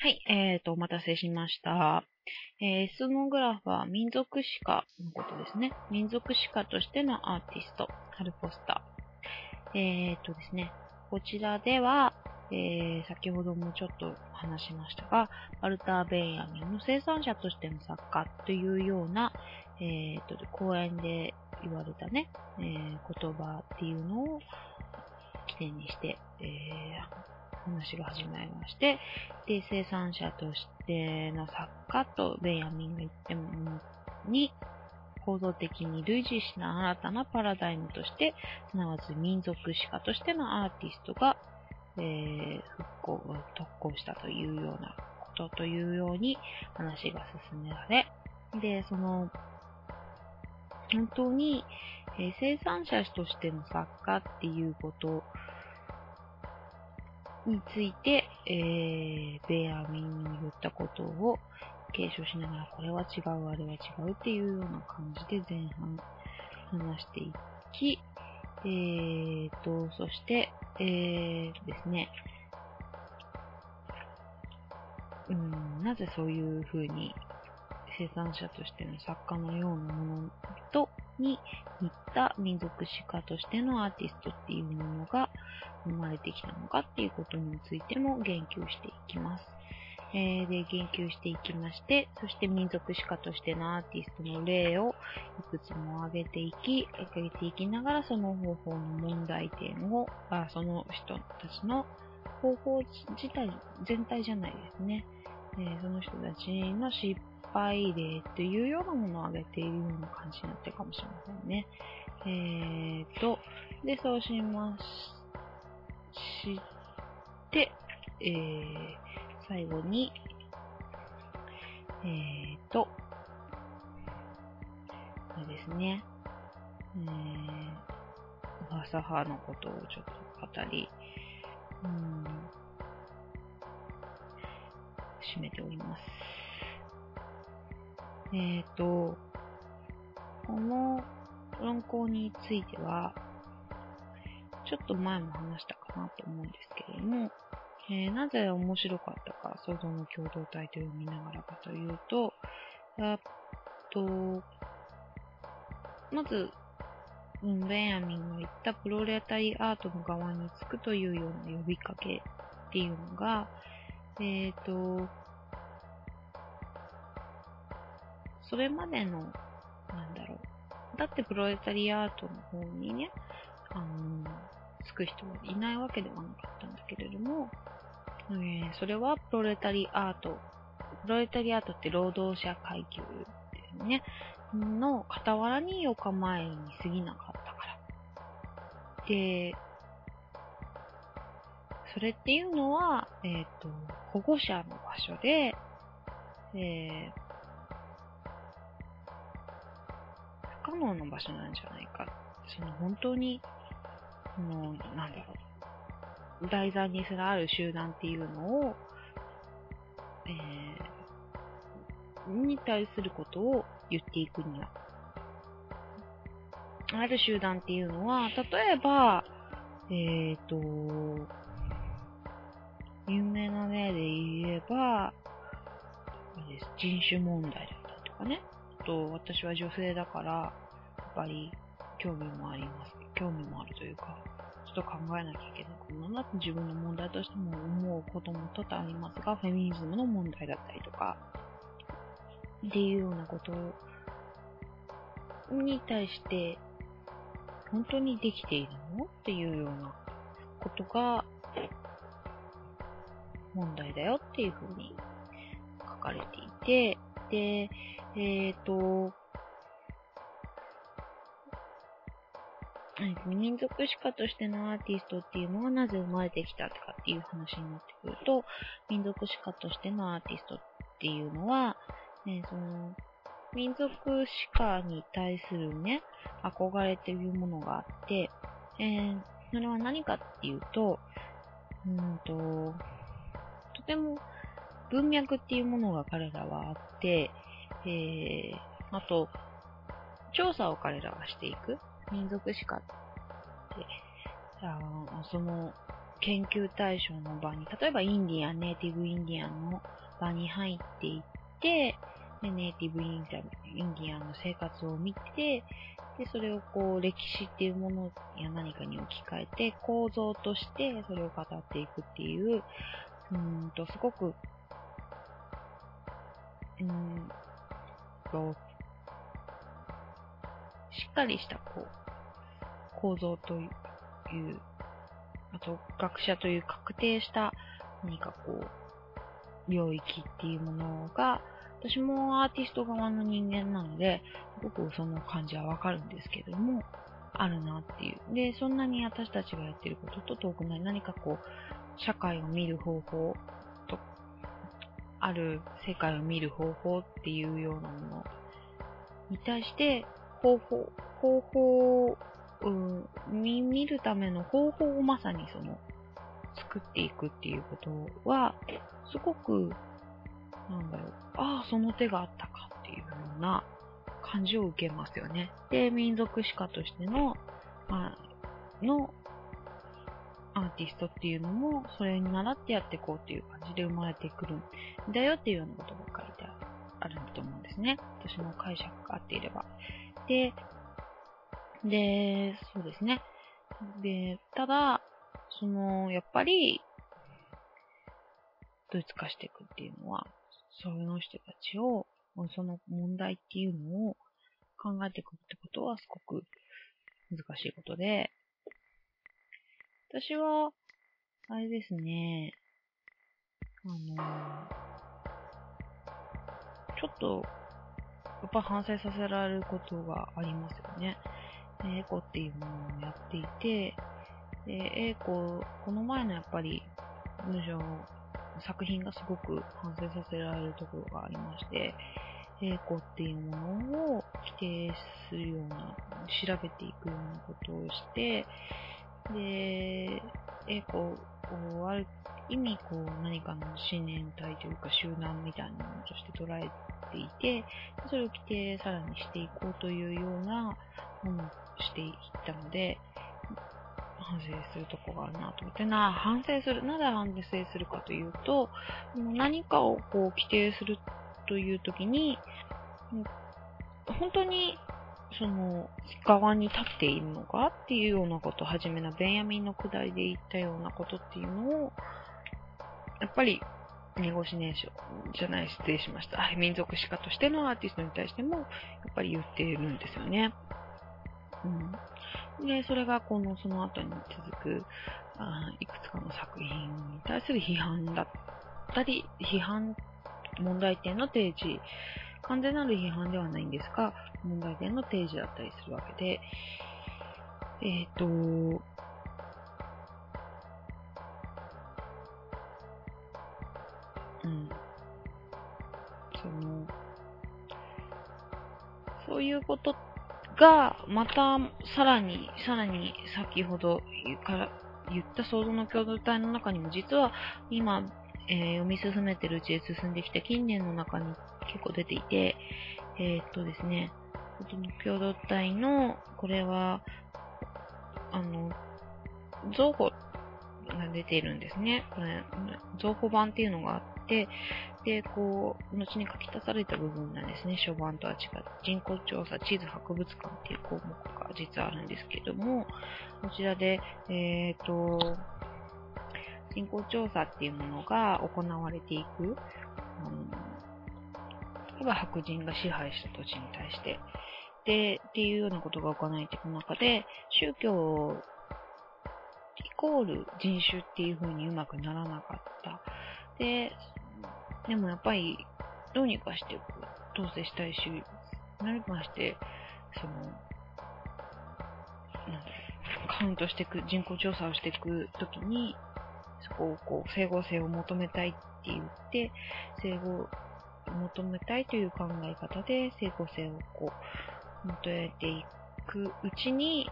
はい、えーと、お待たせしました。えー、スノグラファ民族史家のことですね。民族史家としてのアーティスト、ハル・ポスター。えーとですね、こちらでは、えー、先ほどもちょっと話しましたが、ワルター・ベンヤミンの生産者としての作家というような、えーと、講演で言われたね、えー、言葉っていうのを起点にして、えー話が始まりまして、で、生産者としての作家とベンヤミンが言ってもに、構造的に類似しな新たなパラダイムとして、すなわち民族史家としてのアーティストが、えー、復興、特攻したというようなことというように話が進められ、で、その、本当に、えー、生産者としての作家っていうことについて、えー、ベアミンの言ったことを継承しながら、これは違う、あれは違うっていうような感じで前半話していき、えーと、そして、えーですね、うん、なぜそういう風に生産者としての作家のようなものとに似た民族史家としてのアーティストっていうものが生まれてきたのかっていうことについても言及していきます。えー、で、言及していきまして、そして民族史家としてのアーティストの例をいくつも挙げていき、挙げていきながらその方法の問題点を、あその人たちの方法自体、全体じゃないですね。えー、その人たちの失敗例というようなものを挙げているような感じになってるかもしれませんね。えーと、で、そうしまして、えー、最後に、えーと、これですね、えー、噂派のことをちょっと語り、うん、締めております。えっ、ー、と、この論考については、ちょっと前も話したかなと思うんですけれども、えー、なぜ面白かったか、想像の共同体と読みながらかというと、えっと、まず、うん、ベンヤミンが言ったプロレタリーアートの側につくというような呼びかけっていうのが、えっ、ー、と、それまでの、なんだろう。だってプロレタリアートの方にね、あの、つく人はいないわけではなかったんだけれども、えー、それはプロレタリアート。プロレタリアートって労働者階級ですね。の傍らにお構えに過ぎなかったから。で、それっていうのは、えっ、ー、と、保護者の場所で、えー、可能な場所なんじゃないか。その本当に、もう、なんだろう。題材にすらある集団っていうのを、えー、に対することを言っていくには。ある集団っていうのは、例えば、えっ、ー、と、有名な例で言えば、人種問題だったりとかね。と私は女性だから、やっぱり興味もあります。興味もあるというか、ちょっと考えなきゃいけないことなって自分の問題としても思うことも多々ありますが、フェミニズムの問題だったりとか、っていうようなことに対して、本当にできているのっていうようなことが問題だよっていうふうに書かれていて、で、えっ、ー、と、民族史家としてのアーティストっていうのがなぜ生まれてきたかっていう話になってくると、民族史家としてのアーティストっていうのは、ね、その、民族史家に対するね、憧れっていうものがあって、えー、それは何かっていうと、うんと、とても文脈っていうものが彼らはあって、えー、あと、調査を彼らはしていく。民族史家って、あその、研究対象の場に、例えばインディアン、ネイティブインディアンの場に入っていって、でネイティブインディアンの生活を見て、で、それをこう、歴史っていうものや何かに置き換えて、構造としてそれを語っていくっていう、うんと、すごく、うんと、しっかりしたこう、構造という、あと学者という確定した何かこう、領域っていうものが、私もアーティスト側の人間なので、すごくその感じはわかるんですけども、あるなっていう。で、そんなに私たちがやってることと遠くない何かこう、社会を見る方法、ある世界を見る方法っていうようなものに対して、方法、方法うん、見るための方法をまさにその、作っていくっていうことは、すごく、なんだろう、ああ、その手があったかっていうような感じを受けますよね。で、民族史家としての、まあ、のアーティストっていうのも、それに習ってやっていこうっていう感じで生まれてくるんだよっていうようなことが書いてあるんだと思うんですね。私の解釈が合っていれば。で、で、そうですね。で、ただ、その、やっぱり、ドイツ化していくっていうのは、そういう人たちを、その問題っていうのを考えていくってことはすごく難しいことで、私は、あれですね、あの、ちょっと、やっぱ反省させられることがありますよね。エコっていうものをやっていて、で、エコ、この前のやっぱり文章、作品がすごく反省させられるところがありまして、エコっていうものを規定するような、調べていくようなことをして、で、エコをある意味こう何かの信念体というか集団みたいなものとして捉えていて、それを規定さらにしていこうというようなものをしていったので、反省するとこがあるなと思って、な、反省する、なぜ反省するかというと、何かをこう規定するという時に、本当にその側に立っているのかっていうようなことをはじめのベンヤミンのくだりで言ったようなことっていうのを、やっぱり、ネゴシネーションじゃない、失礼しました。民族史家としてのアーティストに対しても、やっぱり言っているんですよね。うん。で、それがこの、その後に続く、あいくつかの作品に対する批判だったり、批判、問題点の提示、完全なる批判ではないんですが、問題点の提示だったりするわけで、えっ、ー、と、うん。その、そういうことが、また、さらに、さらに、先ほどから言った想像の共同体の中にも、実は今、えー、読み進めてるうちで進んできた近年の中に結構出ていて、えー、っとですね、共同体の、これは、あの、造語が出ているんですね。これ、造語版っていうのがあって、で、こう、後に書き足された部分なんですね。初版とは違って、人口調査地図博物館っていう項目が実はあるんですけども、こちらで、えっ、ー、と、人口調査っていうものが行われていく、あの例えば白人が支配した土地に対して、で、っていうようなことが行われていく中で、宗教イコール人種っていう風にうまくならなかった。で、でもやっぱり、どうにかして統制したいし、何かして、その、なん、カウントしていく、人口調査をしていくときに、そこをこう、整合性を求めたいって言って、整合、求めたいという考え方で整合性をこう、求めていくうちに、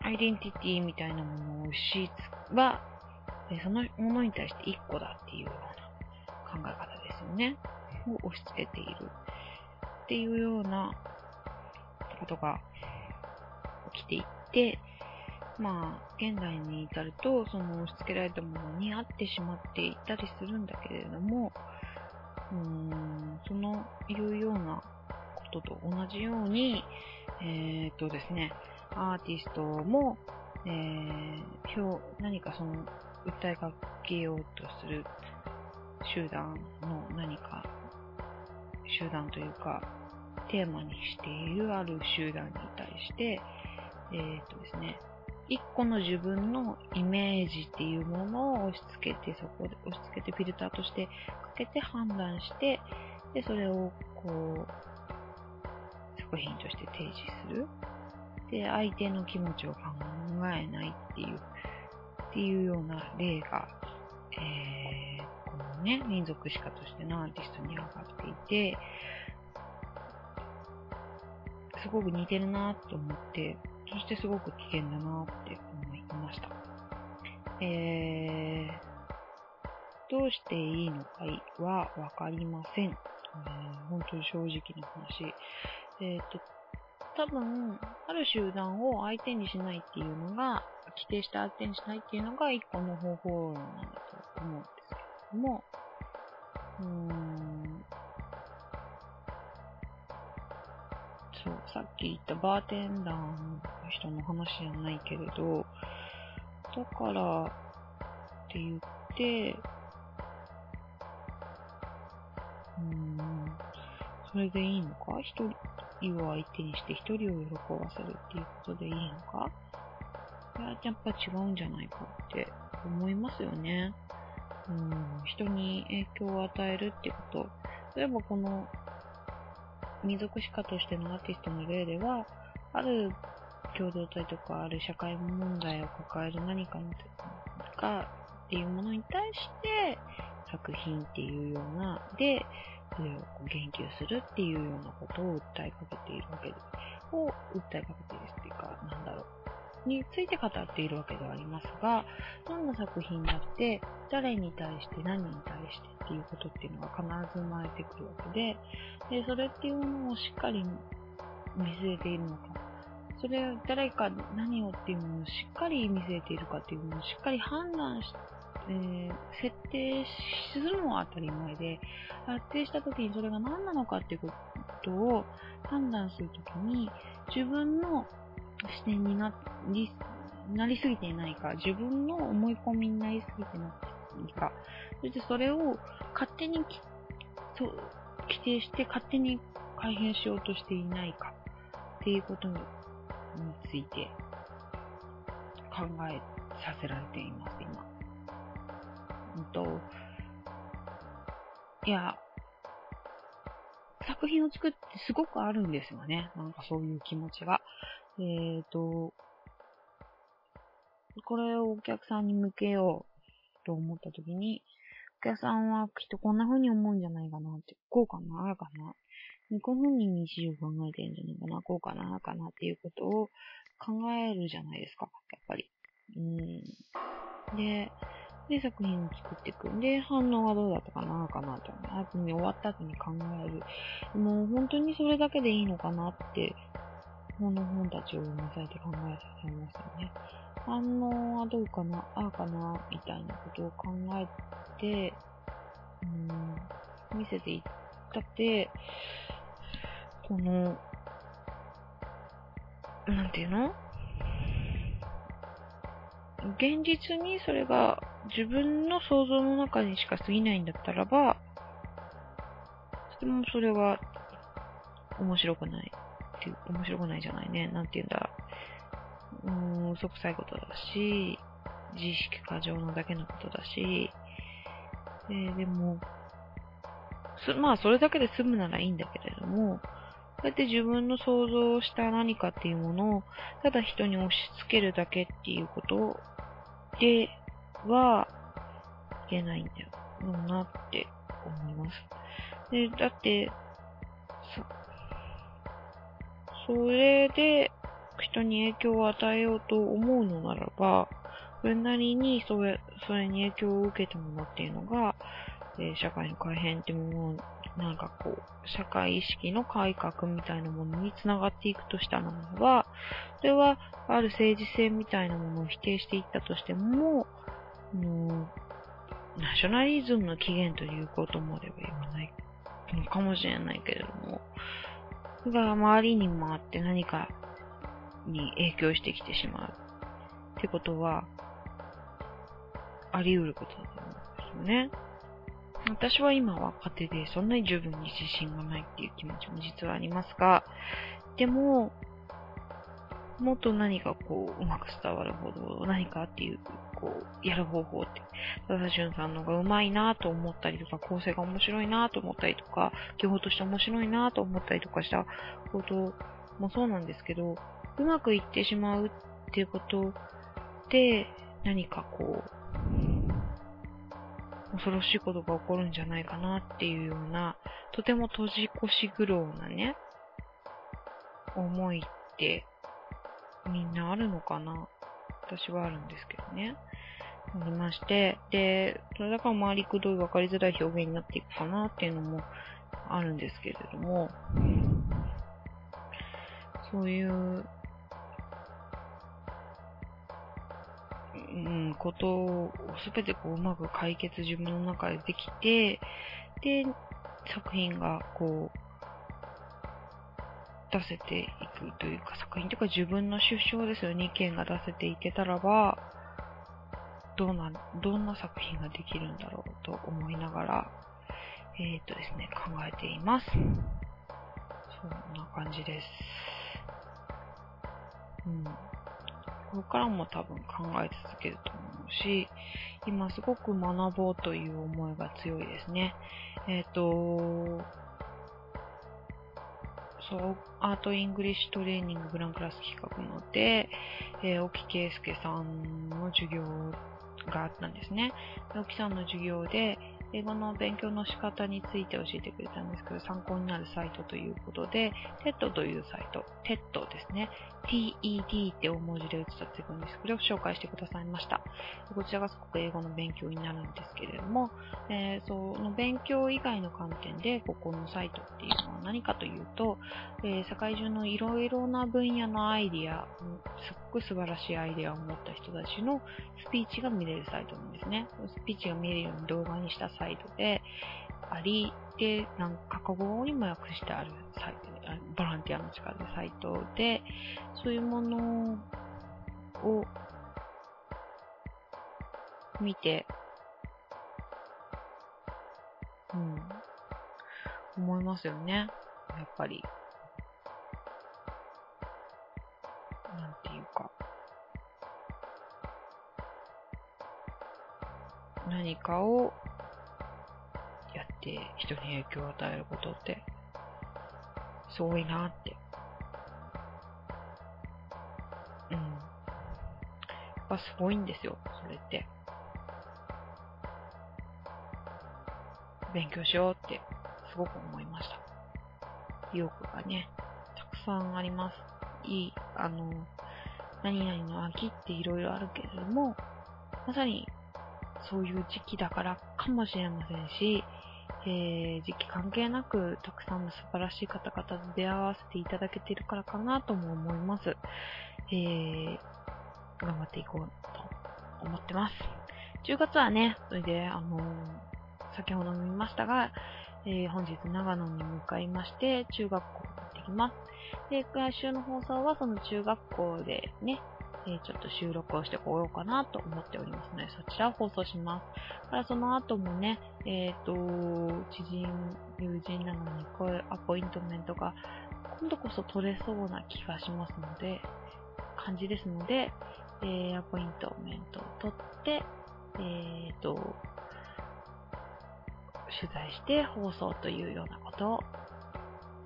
アイデンティティみたいなものをしは、そのものに対して一個だっていうような考え方ですよね。を押し付けているっていうようなことが起きていって、まあ、現代に至ると、その押し付けられたものに合ってしまっていたりするんだけれども、うーん、そのいうようなことと同じように、えー、っとですね、アーティストも、えー、表、何かその、訴えかけようとする集団の何か、集団というか、テーマにしているある集団に対して、えー、っとですね、一個の自分のイメージっていうものを押し付けて、そこで押し付けてフィルターとしてけて判断して、で、それをこう、作品として提示する。で、相手の気持ちを考えないっていう、っていうような例が、えー、このね、民族史家としてのアーティストに上がっていて、すごく似てるなと思って、そしてすごく危険だなって思いました。えー、どうしていいのかはわかりません。えー、本当に正直な話。えっ、と、多分、ある集団を相手にしないっていうのが、規定して相手にしないっていうのが一個の方法論なんだと思うんですけれども、うーん、そう、さっき言ったバーテンダーの人の話じゃないけれど、だからって言って、うん、それでいいのか？一人を相手にして一人を喜ばせるっていうことでいいのか？いや、やっぱ違うんじゃないかって思いますよね。うん、人に影響を与えるってこと。例えばこの民族史家としてのアーティストの例では、ある共同体とかある社会問題を抱える何かにかっていうものに対して作品っていうような、で、それを言及するっていうようなことを訴えかけているわけで、を訴えかけているっていうか、なんだろう。について語っているわけではありますが、どんな作品だって、誰に対して何に対してっていうことっていうのが必ず生まれてくるわけで、で、それっていうのをしっかり見据えているのか、それ誰か何をっていうものをしっかり見据えているかっていうものをしっかり判断して、えー、設定するのは当たり前で、設定した時にそれが何なのかっていうことを判断するときに、自分の視点になり、なりすぎていないか、自分の思い込みになりすぎてないか、そしてそれを勝手にそう、規定して勝手に改変しようとしていないかっていうことについて考えさせられています、今。うんと、いや、作品を作ってすごくあるんですよね。なんかそういう気持ちが。えっ、ー、と、これをお客さんに向けようと思った時に、お客さんはきっとこんな風に思うんじゃないかなって、こうかな、ああかな。こんな風に日常考えてるんじゃないかな、こうかな、ああかなっていうことを考えるじゃないですか、やっぱり。うん。で、で、作品を作っていく。で、反応はどうだったかな、かなと。後に終わった後に考える。もう本当にそれだけでいいのかなってこの本たちを読まされて考えさせましたね。反応はどうかな、ああかな、みたいなことを考えて、うん、見せていったって、この、なんていうの？現実にそれが自分の想像の中にしか過ぎないんだったらば、でもそれは面白くない。っていう、面白くないじゃないね。なんて言うんだ。うーん、嘘くさいことだし、自意識過剰なだけのことだし、えー、でも、まあ、それだけで済むならいいんだけれども、こうやって自分の想像した何かっていうものを、ただ人に押し付けるだけっていうことでは、いけないんだよなって思います。で、だって、そそれで人に影響を与えようと思うのならば、それなりにそれそれに影響を受けたものっていうのが、えー、社会の改変っていうものなんかこう、社会意識の改革みたいなものにつながっていくとしたならば、それは、ある政治性みたいなものを否定していったとしても、のナショナリズムの起源ということまでは言わないのかもしれないけれども、が周りに回って何かに影響してきてしまうってことは、あり得ることだと思うんですよね。私は今若手でそんなに十分に自信がないっていう気持ちも実はありますが、でも、もっと何かこう、うまく伝わるほど、何かっていう、こう、やる方法って、佐田俊さんのがうまいなと思ったりとか、構成が面白いなと思ったりとか、技法として面白いなと思ったりとかしたこともそうなんですけど、うまくいってしまうっていうことで、何かこう、恐ろしいことが起こるんじゃないかなっていうような、とても閉じこし苦労なね、思いってみんなあるのかな？私はあるんですけどね。ありまして、で、それだから回りくどい分かりづらい表現になっていくかなっていうのもあるんですけれども、そういう、うん、ことをすべてこううまく解決自分の中でできて、で、作品がこう、出せていくというか、作品というか自分の主張ですよね、意見が出せていけたらば、どうな、どんな作品ができるんだろうと思いながら、えっ、ー、とですね、考えています。そんな感じです。うん。これからも多分考え続けると思うし、今すごく学ぼうという思いが強いですね。えっ、ー、と、そう、アート English Training グランクラス企画ので、えー、沖圭介さんの授業があったんですね。沖さんの授業で、英語の勉強の仕方について教えてくれたんですけど、参考になるサイトということで、TED というサイト、TED ですね。TED って大文字で打つと出てくるんです。これを紹介してくださいました。こちらがすごく英語の勉強になるんですけれども、えー、その勉強以外の観点で、ここのサイトっていうのは何かというと、えー、世界中のいろいろな分野のアイディア、すっごく素晴らしいアイディアを持った人たちのスピーチが見れるサイトなんですね。スピーチが見れるように動画にしたサイトであり、で、なんか過去語にも訳してあるサイト、ボランティアの力でサイトで、そういうものを見て、うん、思いますよね。やっぱり。なんていうか。何かをって人に影響を与えることって、すごいなって。うん。やっぱすごいんですよ、それって。勉強しようって、すごく思いました。意欲がね、たくさんあります。いい、あの、何々の秋って色々あるけれども、まさにそういう時期だからかもしれませんし、えー、時期関係なくたくさんの素晴らしい方々と出会わせていただけているからかなとも思います。えー、頑張っていこうと思ってます。10月はね、それで、あのー、先ほど見ましたが、えー、本日長野に向かいまして、中学校に行ってきます。で、来週の放送はその中学校でね、えちょっと収録をしてこようかなと思っておりますので、そちらを放送します。からその後もね、えっ、ー、と、知人、友人なのにこういうアポイントメントが今度こそ取れそうな気がしますので、感じですので、えー、アポイントメントを取って、えっ、ー、と、取材して放送というようなことを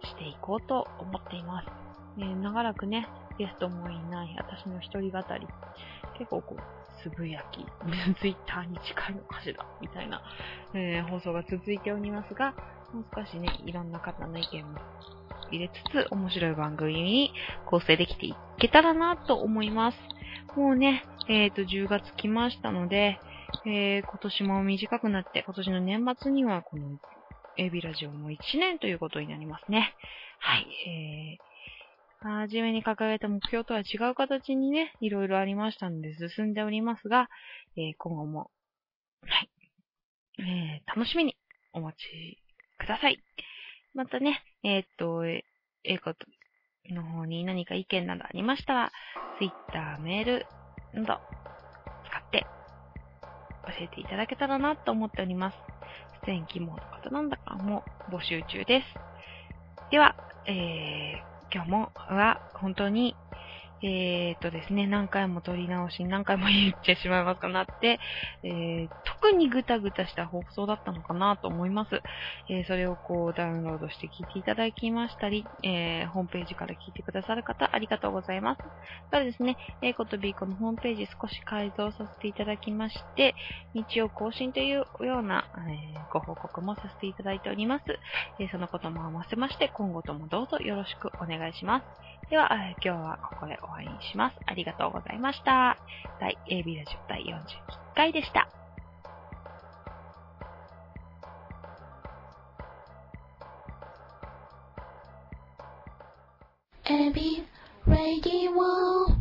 していこうと思っています。ね、長らくね、ゲストもいない私の一人語り、結構こう、つぶやき、ツイッターに近いのかしら、みたいな、えー、放送が続いておりますが、もう少しね、いろんな方の意見も入れつつ、面白い番組に構成できていけたらなと思います。もうね、えっ、ー、と、10月来ましたので、えー、今年も短くなって、今年の年末にはこの AB ラジオも1年ということになりますね。はい。えー、はじめに掲げた目標とは違う形にね、いろいろありましたので進んでおりますが、えー、今後も、はい、えー、楽しみにお待ちください。またね、えー、っと、えー、ことの方に何か意見などありましたら、Twitter、メールなど使って教えていただけたらなと思っております。出演希望の方なんだかも募集中です。では、えー、今日もは本当にえー、とですね、何回も撮り直し、何回も言ってしまいますかなって、えー、特にぐたぐたした放送だったのかなと思います。えー、それをこうダウンロードして聞いていただきましたり、え、ホームページから聞いてくださる方、ありがとうございます。ただですね、A こと B このホームページ少し改造させていただきまして、日曜更新というような、え、ご報告もさせていただいております。えそのことも合わせまして、今後ともどうぞよろしくお願いします。では、今日はここで終わりにします。ありがとうございました。第 AB ラジオ第41回でした。AB Radio